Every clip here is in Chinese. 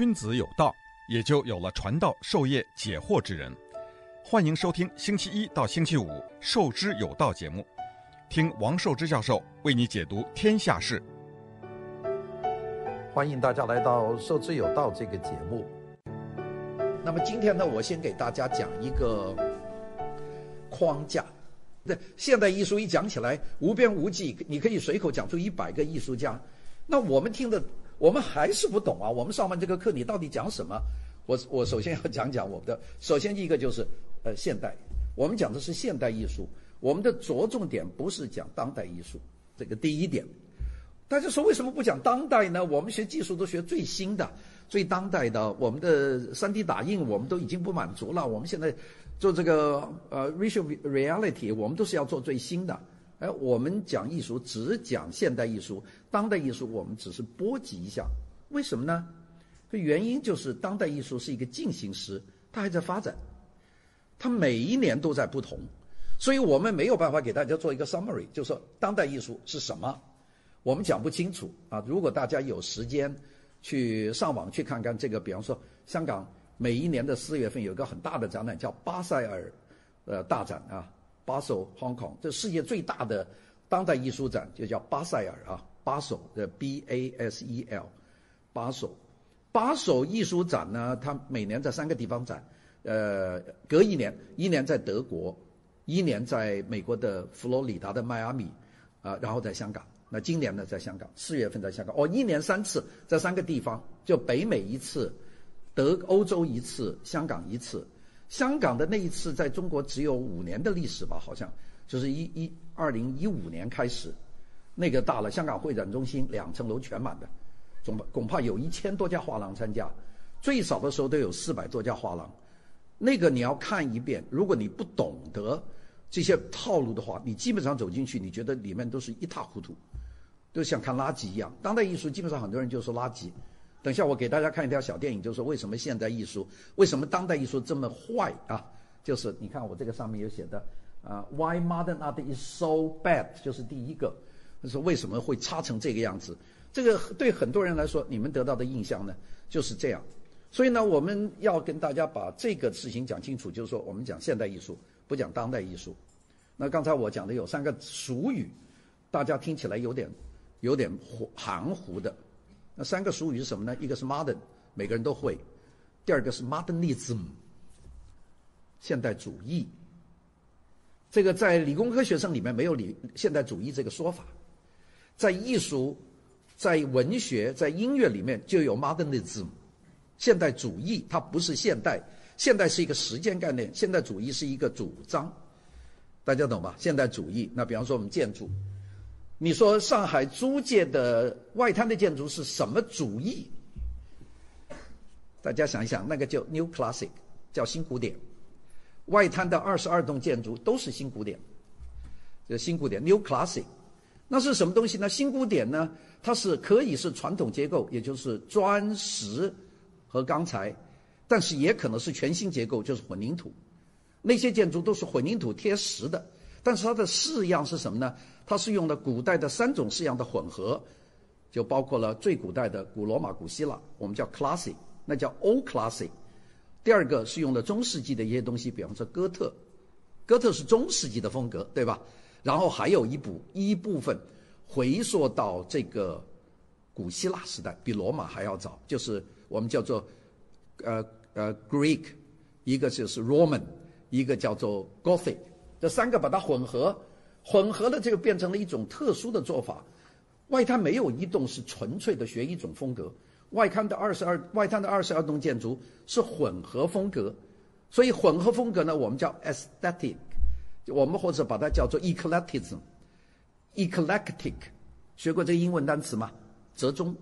君子有道，也就有了传道授业解惑之人。欢迎收听星期一到星期五《授之有道》节目，听王寿之教授为你解读天下事。欢迎大家来到《授之有道》这个节目。那么今天呢，我先给大家讲一个框架。那，现代艺术一讲起来无边无际，你可以随口讲出一百个艺术家。那我们听的，我们还是不懂啊。我们上完这个课，你到底讲什么？我我首先要讲讲我们的，首先第一个就是，呃，现代，我们讲的是现代艺术，我们的着重点不是讲当代艺术，这个第一点。大家说为什么不讲当代呢？我们学技术都学最新的、最当代的，我们的 3D 打印我们都已经不满足了，我们现在做这个呃 virtual reality，我们都是要做最新的。哎，我们讲艺术只讲现代艺术，当代艺术我们只是波及一下，为什么呢？这原因就是当代艺术是一个进行时，它还在发展，它每一年都在不同，所以我们没有办法给大家做一个 summary，就是说当代艺术是什么，我们讲不清楚。啊。如果大家有时间去上网去看看这个，比方说香港每一年的四月份有个很大的展览叫巴塞尔呃大展啊，Basel Hong Kong，这世界最大的当代艺术展就叫巴塞尔啊。，Basel 的 B A S E L，巴塞尔。巴首艺术展呢，它每年在三个地方展，呃，隔一年，一年在德国，一年在美国的佛罗里达的迈阿密，啊、然后在香港。那今年呢，在香港，四月份在香港。哦，一年三次，在三个地方，就北美一次，德欧洲一次，香港一次。香港的那一次在中国只有五年的历史吧，好像就是一一二零一五年开始，那个大了，香港会展中心两层楼全满的。总恐怕有一千多家画廊参加，最少的时候都有四百多家画廊。那个你要看一遍，如果你不懂得这些套路的话，你基本上走进去，你觉得里面都是一塌糊涂，都像看垃圾一样。当代艺术基本上很多人就说垃圾。等下我给大家看一条小电影，就是为什么现代艺术，为什么当代艺术这么坏啊？就是你看我这个上面有写的啊，Why modern art is so bad，就是第一个，就是为什么会差成这个样子。这个对很多人来说，你们得到的印象呢就是这样，所以呢，我们要跟大家把这个事情讲清楚，就是说，我们讲现代艺术，不讲当代艺术。那刚才我讲的有三个俗语，大家听起来有点有点含糊的。那三个俗语是什么呢？一个是 modern，每个人都会；第二个是 modernism，现代主义。这个在理工科学生里面没有理现代主义这个说法，在艺术。在文学、在音乐里面就有 modernism，现代主义，它不是现代，现代是一个时间概念，现代主义是一个主张，大家懂吧？现代主义，那比方说我们建筑，你说上海租界的外滩的建筑是什么主义？大家想一想，那个叫 New Classic，叫新古典。外滩的二十二栋建筑都是新古典，这新古典 New Classic。那是什么东西呢？新古典呢？它是可以是传统结构，也就是砖石和钢材，但是也可能是全新结构，就是混凝土。那些建筑都是混凝土贴石的，但是它的式样是什么呢？它是用的古代的三种式样的混合，就包括了最古代的古罗马、古希腊，我们叫 classic，那叫 old classic。第二个是用的中世纪的一些东西，比方说哥特，哥特是中世纪的风格，对吧？然后还有一部一部分回溯到这个古希腊时代，比罗马还要早，就是我们叫做呃呃 Greek，一个就是 Roman，一个叫做 Gothic，这三个把它混合，混合了这个变成了一种特殊的做法。外滩没有一栋是纯粹的学一种风格，外滩的二十二外滩的二十二栋建筑是混合风格，所以混合风格呢，我们叫 Aesthetic。我们或者把它叫做 eclecticism，eclectic，学过这个英文单词吗？折中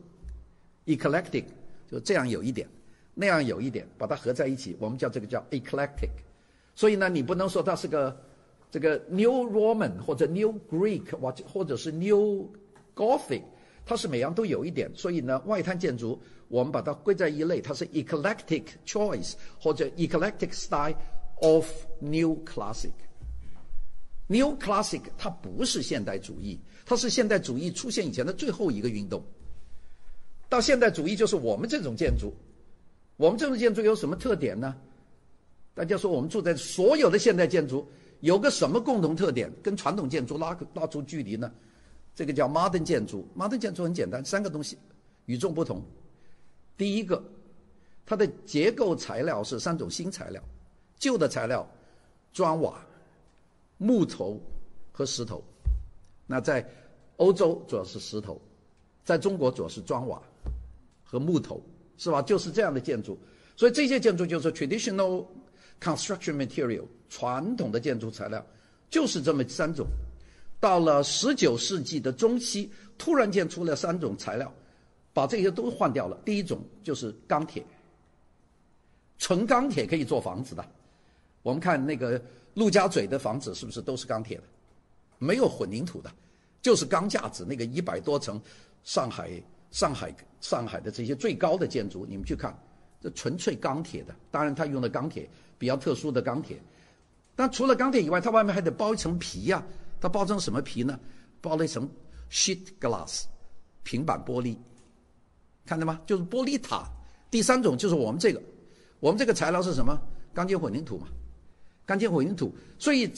，eclectic 就这样有一点，那样有一点，把它合在一起，我们叫这个叫 eclectic。所以呢，你不能说它是个这个 New Roman 或者 New Greek 或者或者是 New Gothic，它是每样都有一点。所以呢，外滩建筑我们把它归在一类，它是 eclectic choice 或者 eclectic style of New Classic。New Classic 它不是现代主义，它是现代主义出现以前的最后一个运动。到现代主义就是我们这种建筑，我们这种建筑有什么特点呢？大家说，我们住在所有的现代建筑有个什么共同特点，跟传统建筑拉拉出距离呢？这个叫 modern 建筑。modern 建筑很简单，三个东西与众不同。第一个，它的结构材料是三种新材料，旧的材料砖瓦、木头和石头。那在欧洲主要是石头，在中国主要是砖瓦和木头，是吧？就是这样的建筑。所以这些建筑就是 traditional construction material，传统的建筑材料就是这么三种。到了十九世纪的中期，突然间出了三种材料。把这些都换掉了。第一种就是钢铁，纯钢铁可以做房子的。我们看那个陆家嘴的房子，是不是都是钢铁的？没有混凝土的，就是钢架子。那个一百多层，上海、上海、上海的这些最高的建筑，你们去看，这纯粹钢铁的。当然，它用的钢铁比较特殊的钢铁。但除了钢铁以外，它外面还得包一层皮呀、它包成什么皮呢？包了一层 sheet glass，平板玻璃。看到吗？就是玻璃塔。第三种就是我们这个，我们这个材料是什么？钢筋混凝土嘛，钢筋混凝土。所以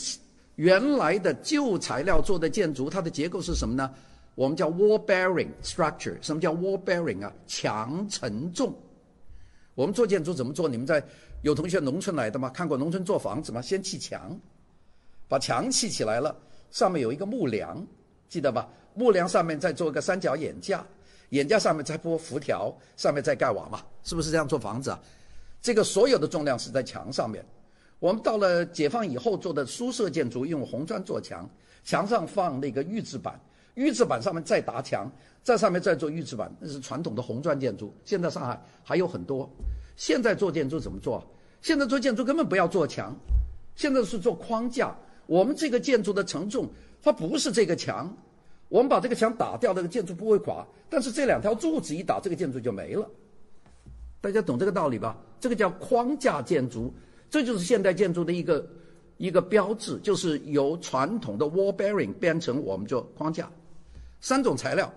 原来的旧材料做的建筑，它的结构是什么呢？我们叫 wall bearing structure。什么叫 wall bearing 啊？墙承重。我们做建筑怎么做？你们在有同学农村来的吗？看过农村做房子吗？先砌墙，把墙砌起来了，上面有一个木梁，记得吧？木梁上面再做一个三角眼架。眼架上面再铺浮条，上面再盖瓦嘛，是不是这样做房子啊？这个所有的重量是在墙上面。我们到了解放以后做的宿舍建筑，用红砖做墙，墙上放那个预制板，预制板上面再搭墙，在上面再做预制板，那是传统的红砖建筑。现在上海还有很多。现在做建筑怎么做？现在做建筑根本不要做墙，现在是做框架。我们这个建筑的承重，它不是这个墙。我们把这个墙打掉，这个建筑不会垮。但是这两条柱子一打，这个建筑就没了。大家懂这个道理吧？这个叫框架建筑，这就是现代建筑的一个一个标志，就是由传统的 wall bearing 变成我们做框架。三种材料：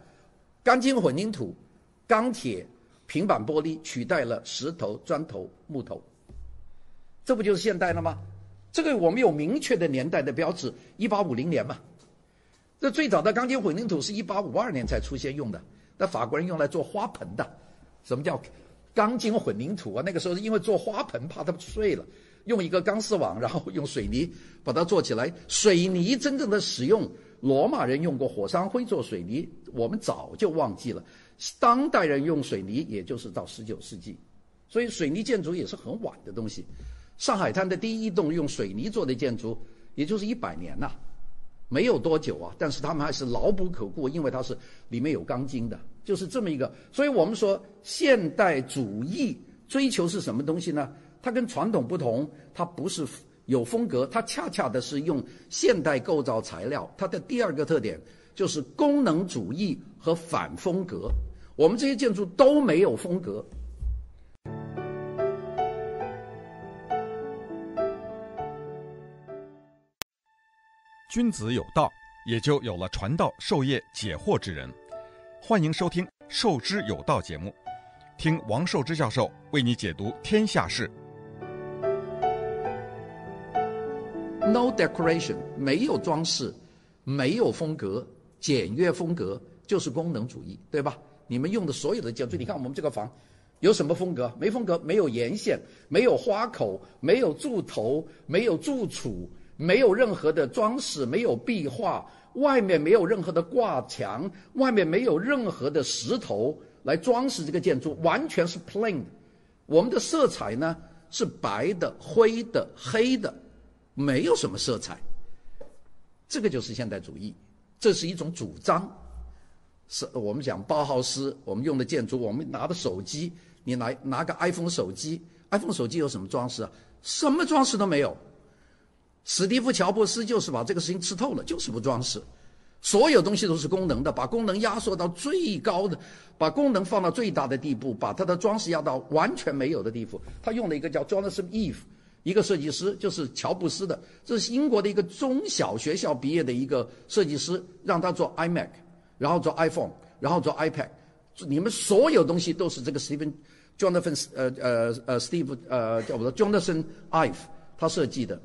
钢筋混凝土、钢铁、平板玻璃，取代了石头、砖头、木头。这不就是现代了吗？这个我们有明确的年代的标志，一八五零年嘛。这最早的钢筋混凝土是一八五二年才出现用的，那法国人用来做花盆的。什么叫钢筋混凝土啊？那个时候因为做花盆怕它碎了，用一个钢丝网，然后用水泥把它做起来。水泥真正的使用，罗马人用过火山灰做水泥，我们早就忘记了。当代人用水泥，也就是到十九世纪，所以水泥建筑也是很晚的东西。上海滩的第一栋用水泥做的建筑，也就是一百年呐。没有多久啊，但是他们还是牢不可破，因为它是里面有钢筋的，就是这么一个。所以我们说现代主义追求是什么东西呢？它跟传统不同，它不是有风格，它恰恰的是用现代构造材料。它的第二个特点就是功能主义和反风格。我们这些建筑都没有风格。君子有道，也就有了传道授业解惑之人。欢迎收听《授之有道》节目，听王寿之教授为你解读天下事。No decoration，没有装饰，没有风格，简约风格就是功能主义，对吧？你们用的所有的建筑，你看我们这个房有什么风格？没风格，没有沿线，没有花口，没有柱头，没有柱础。没有任何的装饰，没有壁画，外面没有任何的挂墙，外面没有任何的石头来装饰这个建筑，完全是 plain 的。我们的色彩呢是白的、灰的、黑的，没有什么色彩。这个就是现代主义，这是一种主张。是我们讲包豪斯，我们用的建筑，我们拿的手机，你来拿个 iPhone 手机，iPhone 手机有什么装饰啊？什么装饰都没有。史蒂夫·乔布斯就是把这个事情吃透了，就是不装饰，所有东西都是功能的，把功能压缩到最高的，把功能放到最大的地步，把它的装饰压到完全没有的地步。他用了一个叫 Jonathan Ive，一个设计师，就是乔布斯的，这是英国的一个中小学校毕业的一个设计师，让他做 iMac，然后做 iPhone，然后做 iPad，你们所有东西都是这个 Stephen Jonathan 呃呃呃 Steve 呃叫什么 Jonathan Ive 他设计的。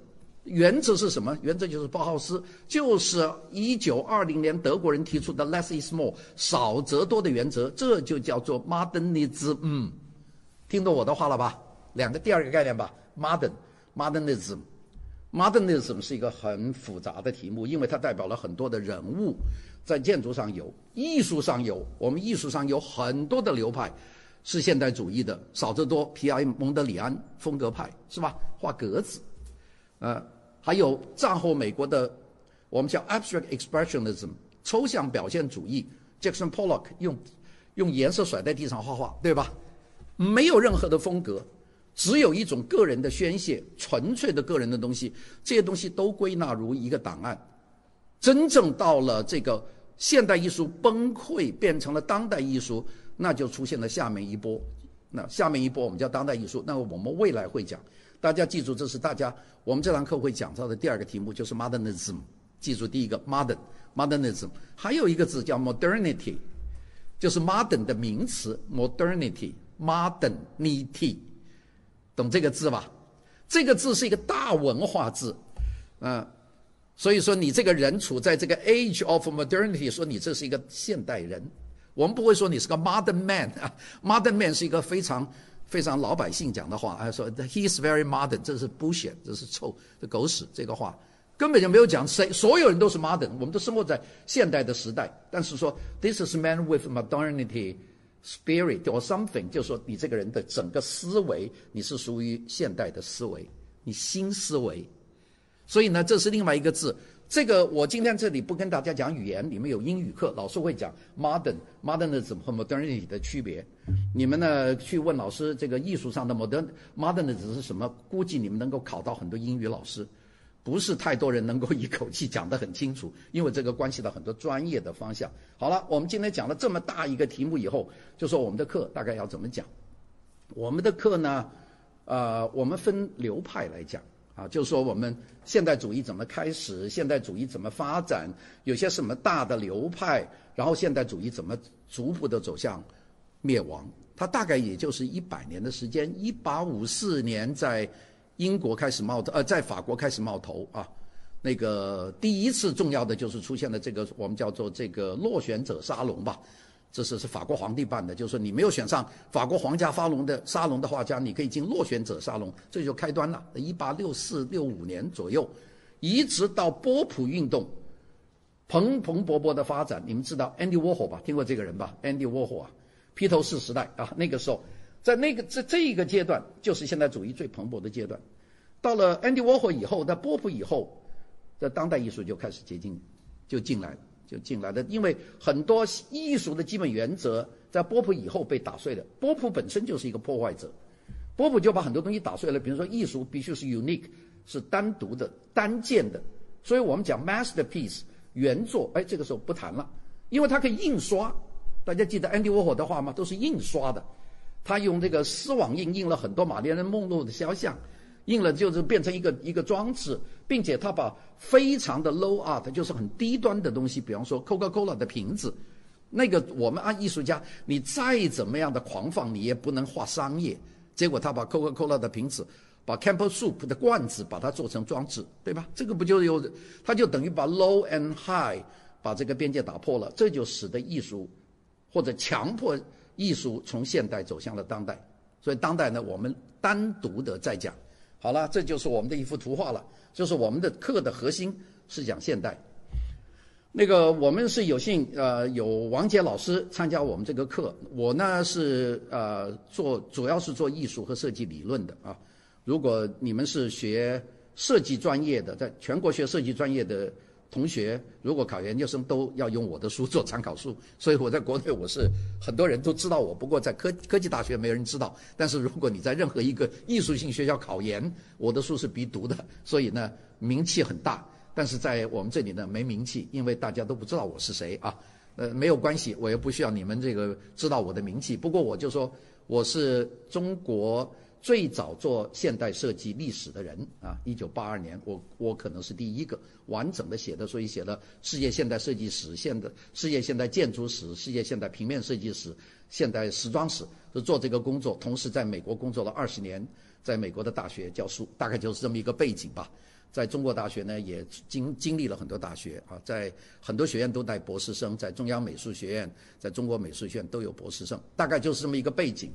原则是什么？原则就是包浩斯，就是一九二零年德国人提出的 “less is more” 少则多的原则，这就叫做 modernism。听懂我的话了吧？两个第二个概念吧，modern modernism。modernism 是一个很复杂的题目，因为它代表了很多的人物，在建筑上有，艺术上有，我们艺术上有很多的流派是现代主义的，少则多，皮埃蒙德里安风格派是吧？画格子，呃。还有战后美国的，我们叫 abstract expressionism 抽象表现主义，Jackson Pollock 用用颜色甩在地上画画，对吧？没有任何的风格，只有一种个人的宣泄，纯粹的个人的东西，这些东西都归纳如一个档案。真正到了这个现代艺术崩溃，变成了当代艺术，那就出现了下面一波。那下面一波我们叫当代艺术，那我们未来会讲。大家记住，这是大家我们这堂课会讲到的第二个题目，就是 modernism。记住第一个 modern modernism，还有一个字叫 modernity，就是 modern 的名词 modernity modernity，懂这个字吧？这个字是一个大文化字，嗯，所以说你这个人处在这个 age of modernity，说你这是一个现代人，我们不会说你是个 modern man 啊，modern man 是一个非常。非常老百姓讲的话，还，说 he is very modern，这是 bullshit，这是臭，这狗屎，这个话根本就没有讲谁，所有人都是 modern，我们都生活在现代的时代。但是说 this is man with modernity spirit or something，就是说你这个人的整个思维，你是属于现代的思维，你新思维。所以呢，这是另外一个字。这个我今天这里不跟大家讲语言，你们有英语课，老师会讲 modern modernism 和 modernity 的区别。你们呢去问老师这个艺术上的 modern modernism 是什么？估计你们能够考到很多英语老师，不是太多人能够一口气讲得很清楚，因为这个关系到很多专业的方向。好了，我们今天讲了这么大一个题目以后，就说我们的课大概要怎么讲？我们的课呢，呃，我们分流派来讲。啊，就是说我们现代主义怎么开始，现代主义怎么发展，有些什么大的流派，然后现代主义怎么逐步的走向灭亡。它大概也就是一百年的时间，一八五四年在英国开始冒头，呃，在法国开始冒头啊。那个第一次重要的就是出现了这个我们叫做这个落选者沙龙吧。这是是法国皇帝办的，就是说你没有选上法国皇家沙龙的沙龙的画家，你可以进落选者沙龙，这就开端了。一八六四六五年左右，一直到波普运动，蓬蓬勃勃的发展。你们知道 Andy Warhol 吧？听过这个人吧？Andy Warhol 啊，披头士时代啊，那个时候，在那个这这一个阶段，就是现代主义最蓬勃的阶段。到了 Andy Warhol 以后，在波普以后，在当代艺术就开始接近，就进来了。就进来的，因为很多艺术的基本原则在波普以后被打碎了。波普本身就是一个破坏者，波普就把很多东西打碎了。比如说，艺术必须是 unique，是单独的、单件的。所以我们讲 masterpiece 原作，哎，这个时候不谈了，因为它可以印刷。大家记得安迪沃霍的画吗？都是印刷的，他用这个丝网印印了很多玛丽莲梦露的肖像。硬了就是变成一个一个装置，并且他把非常的 low art，就是很低端的东西，比方说 Coca-Cola 的瓶子，那个我们按艺术家，你再怎么样的狂放，你也不能画商业。结果他把 Coca-Cola 的瓶子，把 Campbell Soup 的罐子，把它做成装置，对吧？这个不就有，他就等于把 low and high 把这个边界打破了，这就使得艺术或者强迫艺术从现代走向了当代。所以当代呢，我们单独的再讲。好了，这就是我们的一幅图画了。就是我们的课的核心是讲现代。那个我们是有幸呃有王杰老师参加我们这个课，我呢是呃做主要是做艺术和设计理论的啊。如果你们是学设计专业的，在全国学设计专业的。同学如果考研究生都要用我的书做参考书，所以我在国内我是很多人都知道我，不过在科科技大学没人知道。但是如果你在任何一个艺术性学校考研，我的书是必读的，所以呢名气很大。但是在我们这里呢没名气，因为大家都不知道我是谁啊。呃，没有关系，我也不需要你们这个知道我的名气。不过我就说我是中国最早做现代设计历史的人啊，一九八二年，我我可能是第一个完整的写的，所以写了世界现代设计史、现代世界现代建筑史、世界现代平面设计史、现代时装史，就做这个工作。同时在美国工作了二十年，在美国的大学教书，大概就是这么一个背景吧。在中国大学呢，也经经历了很多大学啊，在很多学院都带博士生，在中央美术学院、在中国美术学院都有博士生，大概就是这么一个背景，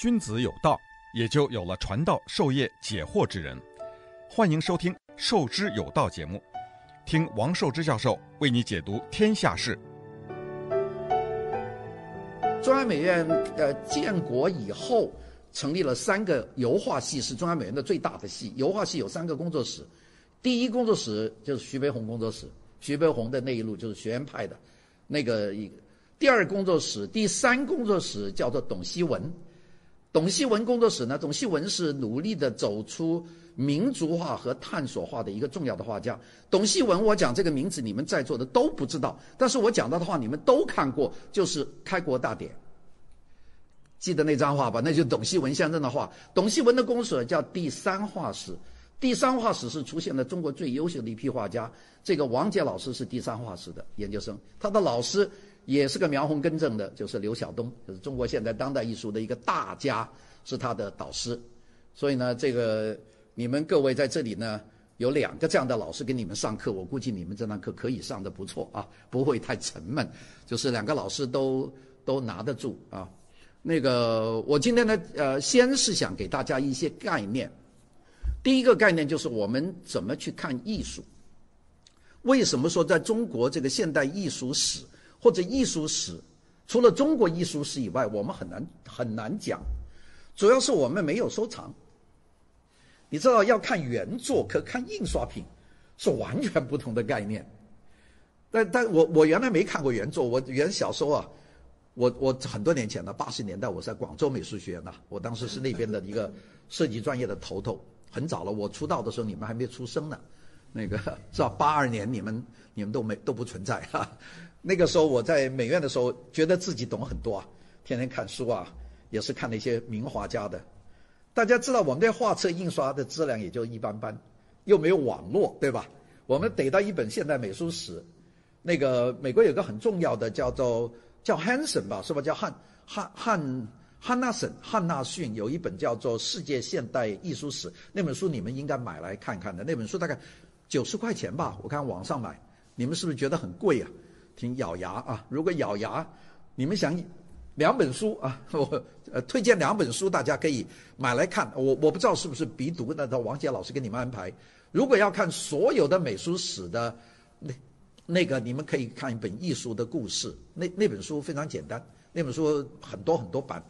君子有道，也就有了传道授业解惑之人。欢迎收听《授之有道》节目，听王寿之教授为你解读天下事。中央美院呃建国以后，成立了三个油画系，是中央美院的最大的系。油画系有三个工作室，第一工作室就是徐悲鸿工作室，徐悲鸿的那一路就是学院派的，那个一。第二工作室，第三工作室叫做董希文。董希文工作室呢？董希文是努力的走出民族化和探索化的一个重要的画家。董希文，我讲这个名字，你们在座的都不知道，但是我讲到的话，你们都看过，就是《开国大典》，记得那张画吧？那就是董希文先生的画。董希文的工作室叫第三画室，第三画室是出现了中国最优秀的一批画家。这个王杰老师是第三画室的研究生，他的老师。也是个描红更正的，就是刘晓东，就是中国现代当代艺术的一个大家，是他的导师。所以呢，这个你们各位在这里呢，有两个这样的老师给你们上课，我估计你们这堂课可以上的不错啊，不会太沉闷。就是两个老师都都拿得住啊。那个我今天呢，呃，先是想给大家一些概念。第一个概念就是我们怎么去看艺术。为什么说在中国这个现代艺术史？或者艺术史，除了中国艺术史以外，我们很难很难讲，主要是我们没有收藏。你知道，要看原作，可看印刷品，是完全不同的概念。但但我我原来没看过原作，我原小时候啊，我我很多年前了，八十年代我在广州美术学院呐，我当时是那边的一个设计专业的头头，很早了，我出道的时候你们还没出生呢，那个 是吧？八二年你们你们都没都不存在哈。那个时候我在美院的时候，觉得自己懂很多啊，天天看书啊，也是看那些名画家的。大家知道我们这画册印刷的质量也就一般般，又没有网络，对吧？我们得到一本现代美术史，那个美国有个很重要的叫做叫 Hanson 吧，是吧？叫汉汉汉汉纳森汉纳逊有一本叫做《世界现代艺术史》，那本书你们应该买来看看的。那本书大概九十块钱吧，我看网上买，你们是不是觉得很贵啊？挺咬牙啊！如果咬牙，你们想两本书啊，我呃推荐两本书，大家可以买来看。我我不知道是不是必读，那到王杰老师给你们安排。如果要看所有的美术史的那那个，你们可以看一本《艺术的故事》，那那本书非常简单，那本书很多很多版，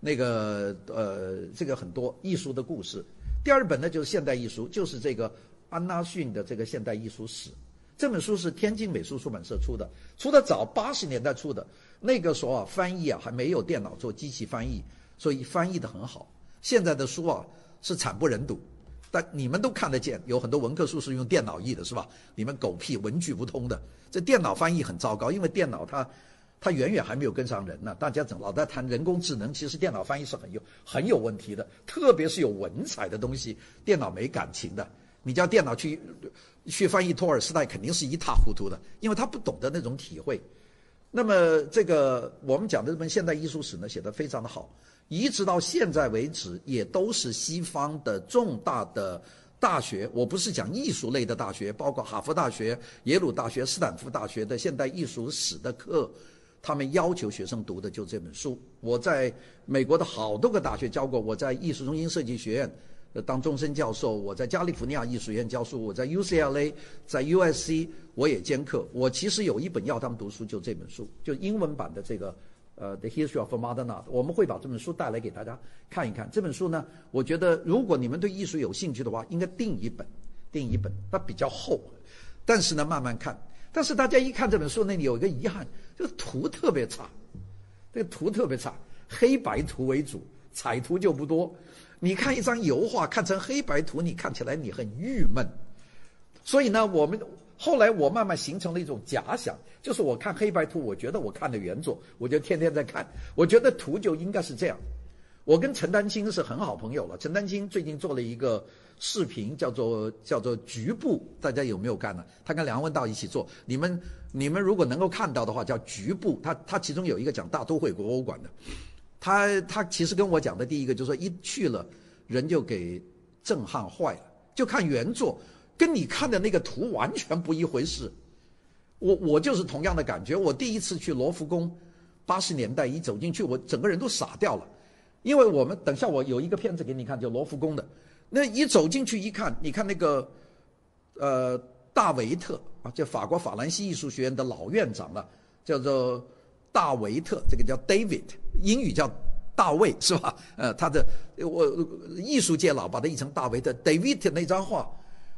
那个呃这个很多艺术的故事。第二本呢就是现代艺术，就是这个安纳逊的这个现代艺术史。这本书是天津美术出版社出的，出的早，八十年代出的。那个时候啊，翻译啊还没有电脑做机器翻译，所以翻译得很好。现在的书啊是惨不忍睹，但你们都看得见，有很多文科书是用电脑译的，是吧？你们狗屁文句不通的，这电脑翻译很糟糕，因为电脑它它远远还没有跟上人呢。大家总老在谈人工智能，其实电脑翻译是很有很有问题的，特别是有文采的东西，电脑没感情的。你叫电脑去去翻译托尔斯泰，肯定是一塌糊涂的，因为他不懂得那种体会。那么这个我们讲的这本现代艺术史呢，写得非常的好，一直到现在为止，也都是西方的重大的大学，我不是讲艺术类的大学，包括哈佛大学、耶鲁大学、斯坦福大学的现代艺术史的课，他们要求学生读的就这本书。我在美国的好多个大学教过，我在艺术中心设计学院。当终身教授，我在加利福尼亚艺术院教书，我在 UCLA，在 USC 我也兼课。我其实有一本要他们读书，就这本书，就英文版的这个呃《The History of Modern Art》。我们会把这本书带来给大家看一看。这本书呢，我觉得如果你们对艺术有兴趣的话，应该订一本，订一本。它比较厚，但是呢，慢慢看。但是大家一看这本书，那里有一个遗憾，就是图特别差，这个图特别差，黑白图为主，彩图就不多。你看一张油画，看成黑白图，你看起来你很郁闷。所以呢，我们后来我慢慢形成了一种假想，就是我看黑白图，我觉得我看的原作，我就天天在看，我觉得图就应该是这样。我跟陈丹青是很好朋友了。陈丹青最近做了一个视频，叫做叫做局部，大家有没有看呢？他跟梁文道一起做。你们你们如果能够看到的话，叫局部。他他其中有一个讲大都会国欧馆的。他他其实跟我讲的第一个就是说，一去了人就给震撼坏了。就看原作，跟你看的那个图完全不一回事。我我就是同样的感觉。我第一次去罗浮宫，八十年代一走进去，我整个人都傻掉了。因为我们等下我有一个片子给你看，就罗浮宫的。那一走进去一看，你看那个，呃，大维特啊，就法国法兰西艺术学院的老院长了，叫做大维特，这个叫 David，英语叫大卫是吧？呃，他的我艺术界老把他译成大维特。David 那张画，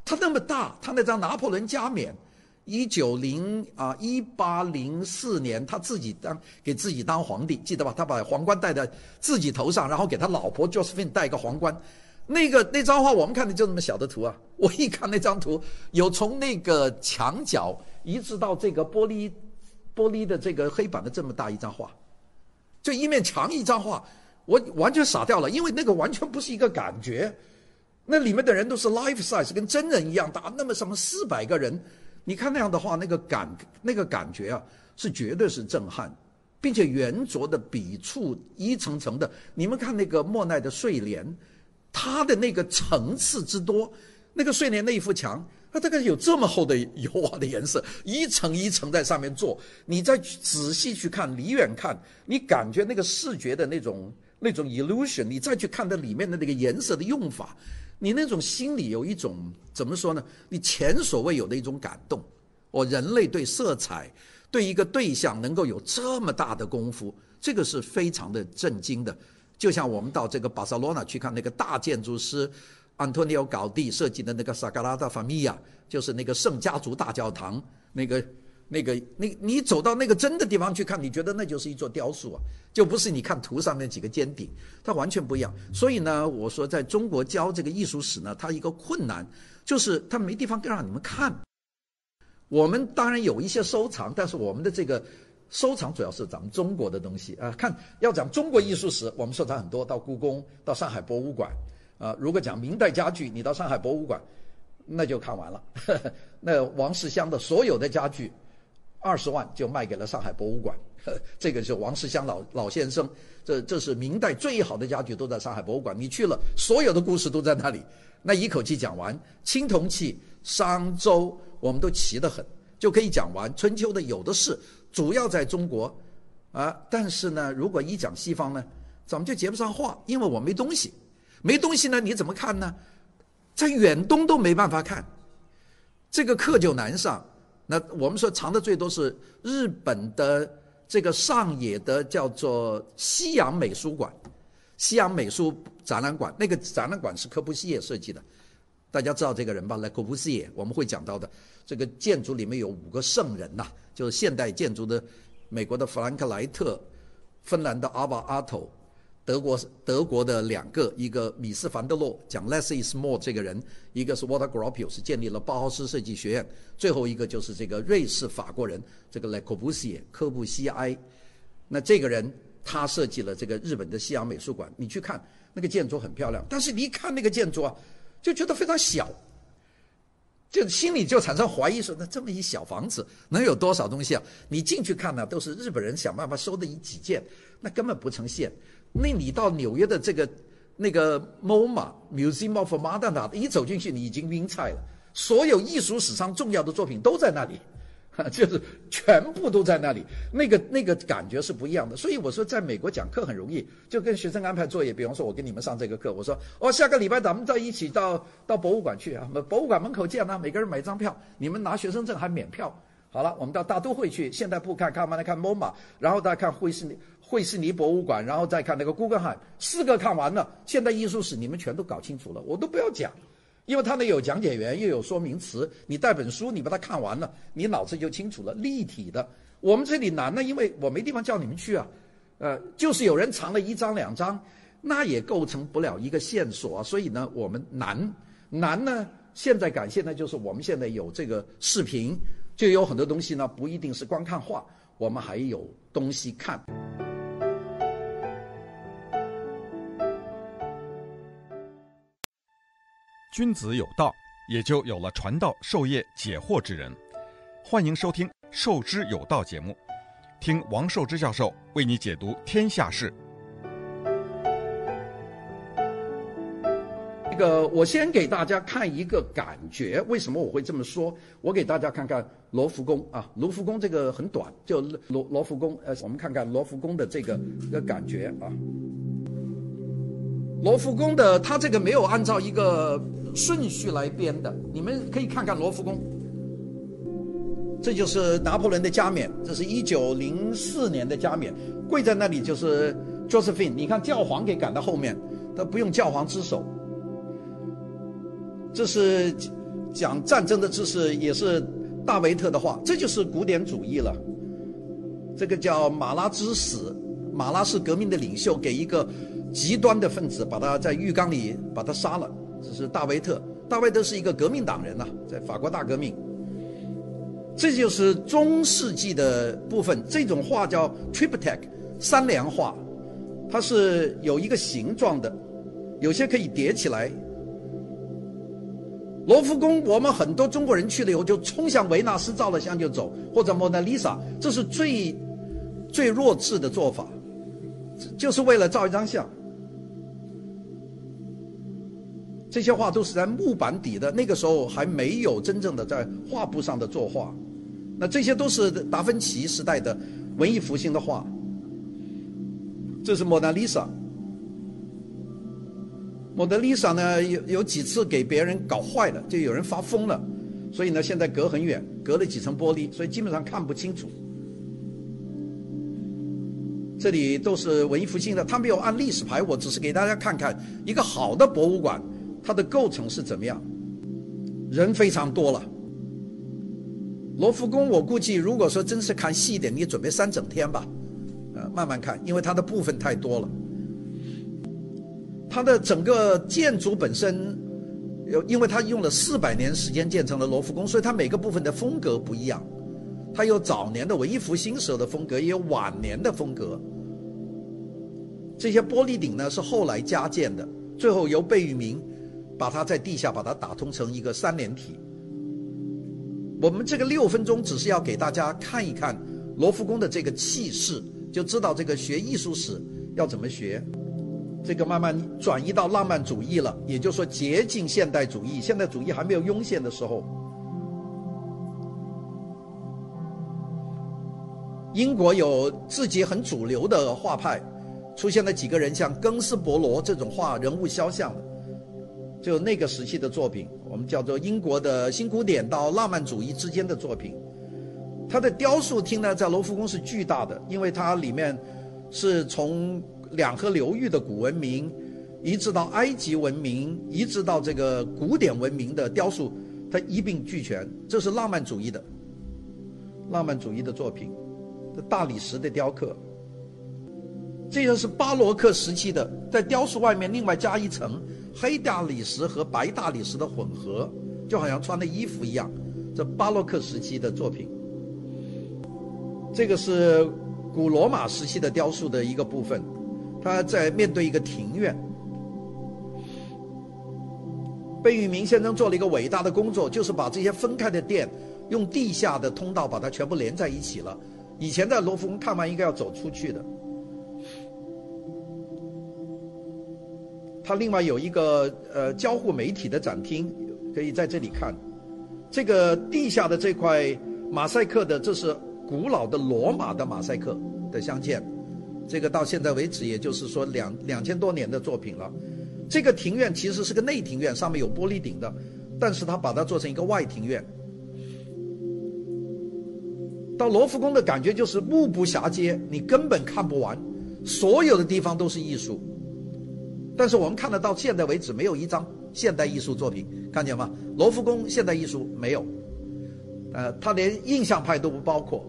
他那么大，他那张拿破仑加冕。一九零啊，一八零四年，他自己当给自己当皇帝，记得吧？他把皇冠戴在自己头上，然后给他老婆 Josephine 戴一个皇冠。那个那张画我们看的就那么小的图啊！我一看那张图，有从那个墙角一直到这个玻璃玻璃的这个黑板的这么大一张画，就一面墙一张画，我完全傻掉了，因为那个完全不是一个感觉。那里面的人都是 life size，跟真人一样大，那么什么四百个人。你看那样的话，那个感那个感觉啊，是绝对是震撼，并且圆琢的笔触一层层的。你们看那个莫奈的睡莲，它的那个层次之多，那个睡莲那一幅墙，它大概有这么厚的油画的颜色，一层一层在上面做。你再仔细去看，离远看，你感觉那个视觉的那种那种 illusion，你再去看它里面的那个颜色的用法。你那种心里有一种怎么说呢？你前所未有的一种感动。我人类对色彩，对一个对象能够有这么大的功夫，这个是非常的震惊的。就像我们到这个巴塞罗那去看那个大建筑师安东尼奥·高第设计的那个萨格拉达·法米亚，就是那个圣家族大教堂，那个。那个，那你走到那个真的地方去看，你觉得那就是一座雕塑啊，就不是你看图上面几个尖顶，它完全不一样。所以呢，我说在中国教这个艺术史呢，它一个困难就是它没地方让你们看。我们当然有一些收藏，但是我们的这个收藏主要是咱们中国的东西啊。看要讲中国艺术史，我们收藏很多，到故宫、到上海博物馆啊。如果讲明代家具，你到上海博物馆，那就看完了。那王世襄的所有的家具。二十万就卖给了上海博物馆，这个是王世襄老老先生，这这是明代最好的家具，都在上海博物馆。你去了，所有的故事都在那里，那一口气讲完。青铜器、商周，我们都齐得很，就可以讲完。春秋的有的是，主要在中国，啊，但是呢，如果一讲西方呢，咱们就接不上话，因为我没东西，没东西呢，你怎么看呢？在远东都没办法看，这个课就难上。那我们说藏的最多是日本的这个上野的叫做西洋美术馆，西洋美术展览馆，那个展览馆是柯布西耶设计的，大家知道这个人吧？来，柯布西耶我们会讲到的，这个建筑里面有五个圣人呐，就是现代建筑的美国的弗兰克莱特，芬兰的阿瓦阿托。德国德国的两个，一个米斯凡德洛讲 less is more 这个人，一个是 Walter Gropius 建立了包豪斯设计学院，最后一个就是这个瑞士法国人这个 Le Corbusier 科布西埃。那这个人他设计了这个日本的西洋美术馆，你去看那个建筑很漂亮，但是你一看那个建筑啊，就觉得非常小，就心里就产生怀疑说，那这么一小房子能有多少东西啊？你进去看呢，都是日本人想办法收的一几件，那根本不成线。那你到纽约的这个那个 MoMA Museum of Modern Art，一走进去你已经晕菜了。所有艺术史上重要的作品都在那里，就是全部都在那里。那个那个感觉是不一样的。所以我说，在美国讲课很容易，就跟学生安排作业。比方说，我给你们上这个课，我说哦，下个礼拜咱们再一起到到博物馆去啊，博物馆门口见啊，每个人买张票，你们拿学生证还免票。好了，我们到大都会去，现代铺看看完了看 MoMA，然后大家看惠斯尼。惠斯尼博物馆，然后再看那个古根海，四个看完了。现代艺术史你们全都搞清楚了，我都不要讲，因为它那有讲解员，又有说明词。你带本书，你把它看完了，你脑子就清楚了，立体的。我们这里难呢，因为我没地方叫你们去啊。呃，就是有人藏了一张两张，那也构成不了一个线索。所以呢，我们难难呢，现在感谢呢，就是我们现在有这个视频，就有很多东西呢，不一定是光看画，我们还有东西看。君子有道，也就有了传道授业解惑之人。欢迎收听《授之有道》节目，听王寿之教授为你解读天下事。这个，我先给大家看一个感觉，为什么我会这么说？我给大家看看罗浮宫啊，罗浮宫这个很短，就罗罗浮宫。呃，我们看看罗浮宫的这个的感觉啊。罗浮宫的，它这个没有按照一个顺序来编的。你们可以看看罗浮宫，这就是拿破仑的加冕，这是一九零四年的加冕，跪在那里就是 Josephine。你看教皇给赶到后面，他不用教皇之手。这是讲战争的知识，也是大维特的话，这就是古典主义了。这个叫马拉之死，马拉是革命的领袖，给一个。极端的分子把他在浴缸里把他杀了，这是大维特。大维特是一个革命党人呐、在法国大革命。这就是中世纪的部分，这种画叫 triptych 三联画，它是有一个形状的，有些可以叠起来。罗浮宫，我们很多中国人去了以后就冲向维纳斯照了相就走，或者蒙娜丽莎，这是最最弱智的做法，就是为了照一张相。这些画都是在木板底的，那个时候还没有真正的在画布上的作画。那这些都是达芬奇时代的文艺复兴的画。这是蒙娜丽莎。蒙娜丽莎呢，有有几次给别人搞坏了，就有人发疯了，所以呢，现在隔很远，隔了几层玻璃，所以基本上看不清楚。这里都是文艺复兴的，他没有按历史排，我只是给大家看看一个好的博物馆。它的构成是怎么样？人非常多了。罗浮宫，我估计如果说真是看细一点，你准备三整天吧，呃，慢慢看，因为它的部分太多了。它的整个建筑本身，有，因为它用了四百年时间建成了罗浮宫，所以它每个部分的风格不一样。它有早年的文艺复兴时候的风格，也有晚年的风格。这些玻璃顶呢，是后来加建的，最后由贝聿铭。把它在地下把它打通成一个三连体。我们这个六分钟只是要给大家看一看罗浮宫的这个气势，就知道这个学艺术史要怎么学。这个慢慢转移到浪漫主义了，也就是说接近现代主义。现代主义还没有涌现的时候，英国有自己很主流的画派，出现了几个人，像更斯伯罗这种画人物肖像。就那个时期的作品，我们叫做英国的新古典到浪漫主义之间的作品。它的雕塑厅呢，在罗浮宫是巨大的，因为它里面是从两河流域的古文明，一直到埃及文明，一直到这个古典文明的雕塑，它一并俱全。这是浪漫主义的，浪漫主义的作品，大理石的雕刻。这个是巴洛克时期的，在雕塑外面另外加一层。黑大理石和白大理石的混合，就好像穿的衣服一样。这巴洛克时期的作品，这个是古罗马时期的雕塑的一个部分。他在面对一个庭院。贝聿铭先生做了一个伟大的工作，就是把这些分开的殿用地下的通道把它全部连在一起了。以前在罗浮宫看完应该要走出去的。它另外有一个呃交互媒体的展厅，可以在这里看。这个地下的这块马赛克的，这是古老的罗马的马赛克的镶嵌。这个到现在为止，也就是说两两千多年的作品了。这个庭院其实是个内庭院，上面有玻璃顶的，但是它把它做成一个外庭院。到罗浮宫的感觉就是目不暇接，你根本看不完，所有的地方都是艺术。但是我们看得到现在为止没有一张现代艺术作品，看见吗？罗浮宫现代艺术没有，呃，他连印象派都不包括，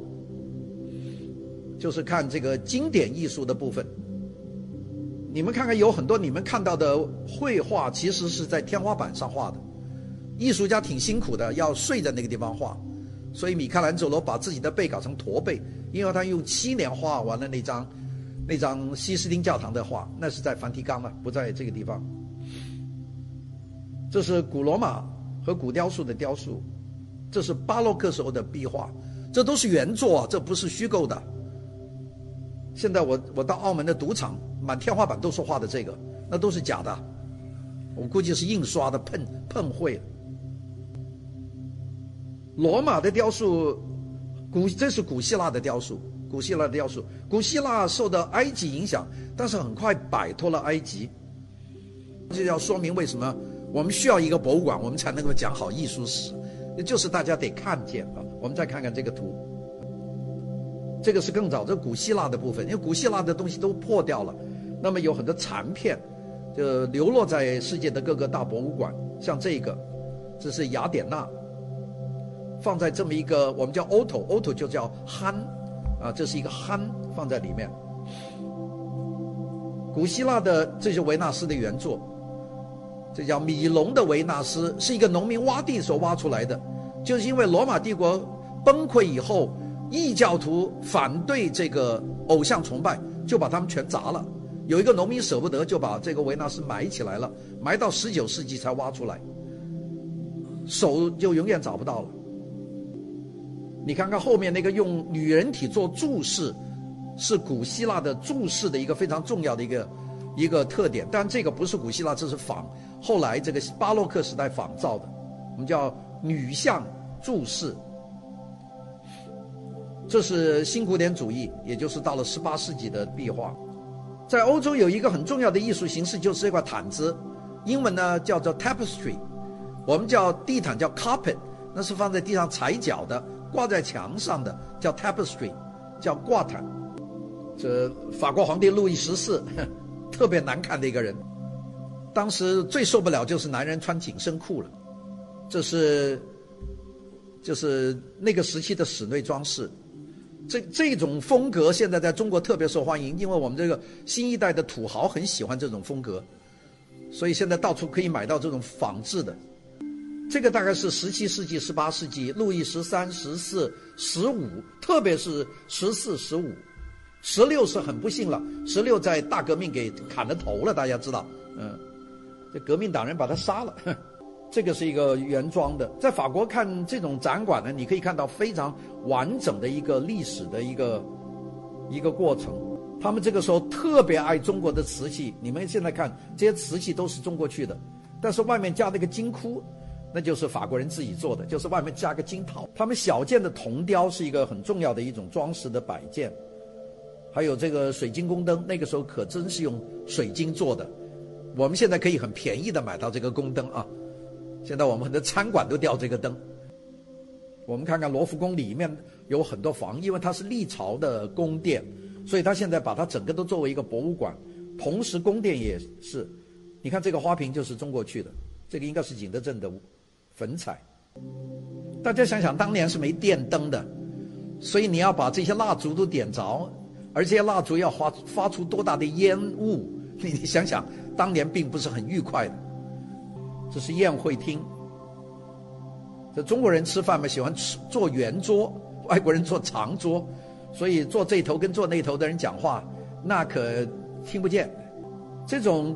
就是看这个经典艺术的部分。你们看看，有很多你们看到的绘画，其实是在天花板上画的，艺术家挺辛苦的，要睡在那个地方画，所以米开朗基罗把自己的背搞成驼背，因为他用七年画完了那张那张西斯丁教堂的画，那是在梵蒂冈了，不在这个地方。这是古罗马和古雕塑的雕塑，这是巴洛克时候的壁画，这都是原作啊，这不是虚构的。现在我我到澳门的赌场，满天花板都是画的这个，那都是假的，我估计是印刷的，碰碰绘。罗马的雕塑，古这是古希腊的雕塑，古希腊的雕塑，古希腊受到埃及影响，但是很快摆脱了埃及。这要说明为什么我们需要一个博物馆，我们才能够讲好艺术史，就是大家得看见啊。我们再看看这个图，这个是更早，这古希腊的部分，因为古希腊的东西都破掉了，那么有很多残片，就流落在世界的各个大博物馆，像这个，这是雅典娜。放在这么一个我们叫 auto，auto 就叫憨，啊，这是一个憨放在里面。古希腊的这些维纳斯的原作，这叫米龙的维纳斯，是一个农民挖地所挖出来的，就是因为罗马帝国崩溃以后，异教徒反对这个偶像崇拜，就把他们全砸了。有一个农民舍不得，就把这个维纳斯埋起来了，埋到十九世纪才挖出来，手就永远找不到了。你看看后面那个用女人体做柱式，是古希腊的柱式的一个非常重要的一个一个特点。但这个不是古希腊，这是仿后来这个巴洛克时代仿造的，我们叫女像柱式。这是新古典主义，也就是到了十八世纪的壁画。在欧洲有一个很重要的艺术形式，就是这块毯子，英文呢叫做 tapestry，我们叫地毯叫 carpet，那是放在地上踩脚的。挂在墙上的叫 tapestry，叫挂毯。这法国皇帝路易十四，特别难看的一个人。当时最受不了就是男人穿紧身裤了。这是，就是那个时期的室内装饰。这这种风格现在在中国特别受欢迎，因为我们这个新一代的土豪很喜欢这种风格，所以现在到处可以买到这种仿制的。这个大概是十七世纪、十八世纪，路易十三、十四、十五，特别是十四、十五，十六是很不幸了。十六在大革命给砍了头了，大家知道，嗯，这革命党人把他杀了。这个是一个原装的，在法国看这种展馆呢，你可以看到非常完整的一个历史的一个一个过程。他们这个时候特别爱中国的瓷器，你们现在看这些瓷器都是中国去的，但是外面加那个金箍。那就是法国人自己做的，就是外面加个金桃。他们小件的铜雕是一个很重要的一种装饰的摆件，还有这个水晶宫灯，那个时候可真是用水晶做的。我们现在可以很便宜的买到这个宫灯啊。现在我们很多餐馆都吊这个灯。我们看看罗浮宫里面有很多房，因为它是历朝的宫殿，所以它现在把它整个都作为一个博物馆。同时宫殿也是，你看这个花瓶就是中国去的，这个应该是景德镇的。粉彩，大家想想，当年是没电灯的，所以你要把这些蜡烛都点着，而这些蜡烛要发发出多大的烟雾？你 你想想，当年并不是很愉快的。这是宴会厅，这中国人吃饭嘛，喜欢吃坐圆桌，外国人坐长桌，所以坐这头跟坐那头的人讲话，那可听不见。这种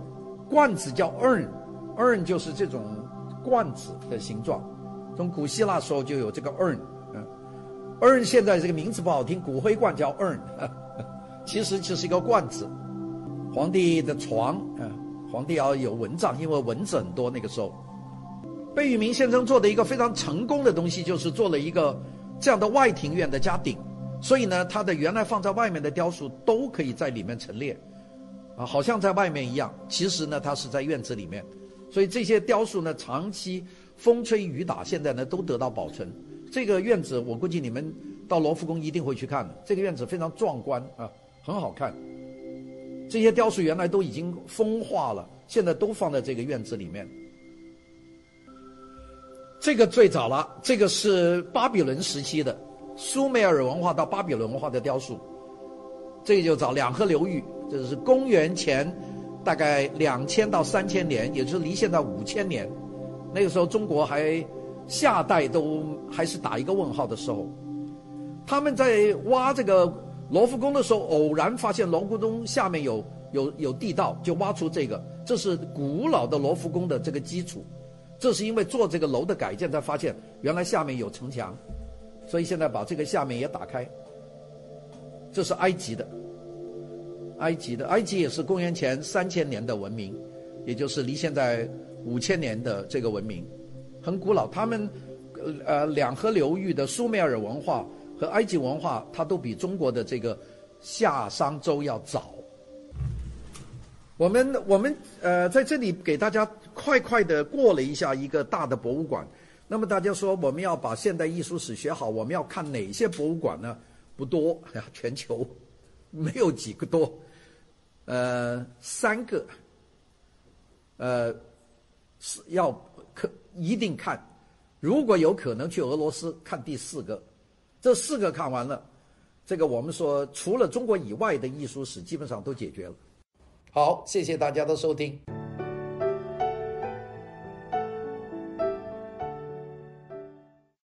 罐子叫 urn，urn 就是这种。罐子的形状，从古希腊时候就有这个 urn，嗯，urn 现在这个名字不好听，骨灰罐叫 urn，其实就是一个罐子。皇帝的床，嗯，皇帝要有蚊帐，因为蚊子很多那个时候。贝聿铭先生做的一个非常成功的东西，就是做了一个这样的外庭院的家顶，所以呢，他的原来放在外面的雕塑都可以在里面陈列，啊，好像在外面一样，其实呢，它是在院子里面。所以这些雕塑呢，长期风吹雨打，现在呢都得到保存。这个院子，我估计你们到罗浮宫一定会去看的。这个院子非常壮观啊，很好看。这些雕塑原来都已经风化了，现在都放在这个院子里面。这个最早了，这个是巴比伦时期的苏美尔文化到巴比伦文化的雕塑。这个就早，两河流域，这是公元前。大概两千到三千年，也就是离现在五千年，那个时候中国还夏代都还是打一个问号的时候，他们在挖这个罗浮宫的时候，偶然发现罗浮宫下面有有有地道，就挖出这个，这是古老的罗浮宫的这个基础。这是因为做这个楼的改建才发现，原来下面有城墙，所以现在把这个下面也打开。这是埃及的，埃及的，埃及也是公元前三千年的文明，也就是离现在五千年的这个文明，很古老。他们，呃，两河流域的苏美尔文化和埃及文化，它都比中国的这个夏商周要早。我们我们呃在这里给大家快快的过了一下一个大的博物馆。那么大家说我们要把现代艺术史学好，我们要看哪些博物馆呢？不多，全球没有几个多，呃，三个，呃，是要可一定看，如果有可能去俄罗斯看第四个，这四个看完了，这个我们说除了中国以外的艺术史基本上都解决了。好，谢谢大家的收听。